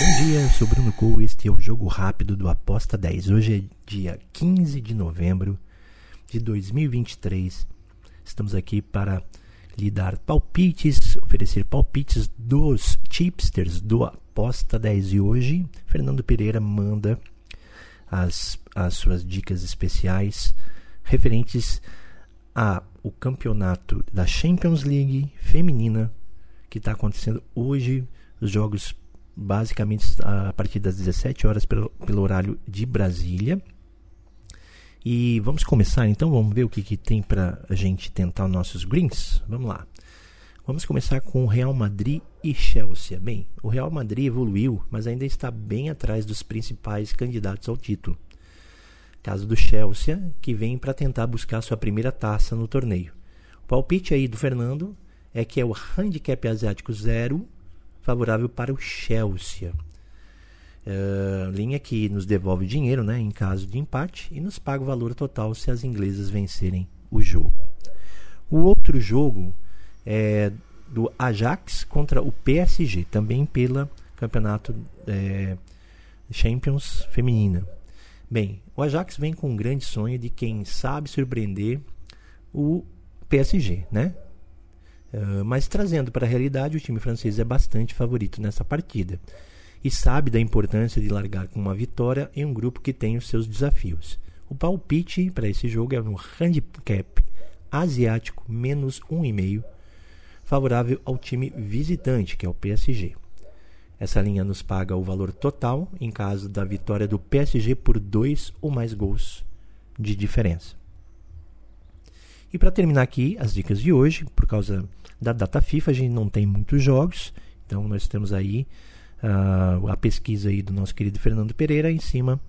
Bom dia, eu sou Bruno Cole, este é o Jogo Rápido do Aposta 10. Hoje é dia 15 de novembro de 2023. Estamos aqui para lhe dar palpites, oferecer palpites dos chipsters do Aposta 10. E hoje, Fernando Pereira manda as, as suas dicas especiais referentes ao campeonato da Champions League feminina que está acontecendo hoje. Os jogos basicamente a partir das 17 horas pelo, pelo horário de Brasília. E vamos começar então, vamos ver o que, que tem para a gente tentar nossos greens. Vamos lá. Vamos começar com o Real Madrid e Chelsea. Bem, o Real Madrid evoluiu, mas ainda está bem atrás dos principais candidatos ao título. Caso do Chelsea, que vem para tentar buscar sua primeira taça no torneio. O palpite aí do Fernando é que é o handicap asiático zero favorável para o Chelsea. Uh, linha que nos devolve dinheiro né, em caso de empate e nos paga o valor total se as inglesas vencerem o jogo. O outro jogo é do Ajax contra o PSG, também pela campeonato é, Champions feminina. Bem, o Ajax vem com um grande sonho de quem sabe surpreender o PSG, né? Uh, mas trazendo para a realidade, o time francês é bastante favorito nessa partida e sabe da importância de largar com uma vitória em um grupo que tem os seus desafios. O palpite para esse jogo é no handicap asiático menos 1,5, favorável ao time visitante, que é o PSG. Essa linha nos paga o valor total em caso da vitória do PSG por dois ou mais gols de diferença. E para terminar aqui as dicas de hoje, por causa da data FIFA, a gente não tem muitos jogos, então nós temos aí uh, a pesquisa aí do nosso querido Fernando Pereira em cima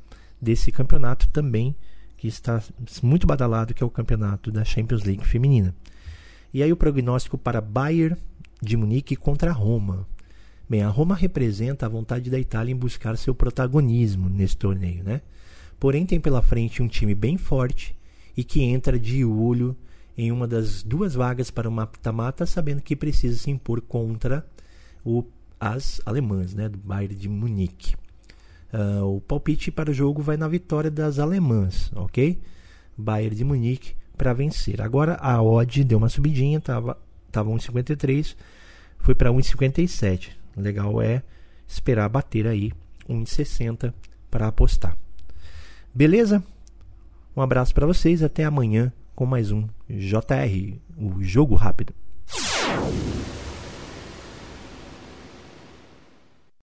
desse campeonato também que está muito badalado, que é o campeonato da Champions League feminina. E aí o prognóstico para Bayern de Munique contra Roma. Bem, a Roma representa a vontade da Itália em buscar seu protagonismo nesse torneio, né? Porém tem pela frente um time bem forte e que entra de olho em uma das duas vagas para o mata-mata, sabendo que precisa se impor contra o, as alemãs, né, do Bayern de Munique. Uh, o palpite para o jogo vai na vitória das alemãs, ok? Bayern de Munique para vencer. Agora a odd deu uma subidinha, estava tava 1,53, foi para 1,57. Legal é esperar bater aí 1,60 para apostar. Beleza? Um abraço para vocês, até amanhã com mais um JR, o Jogo Rápido.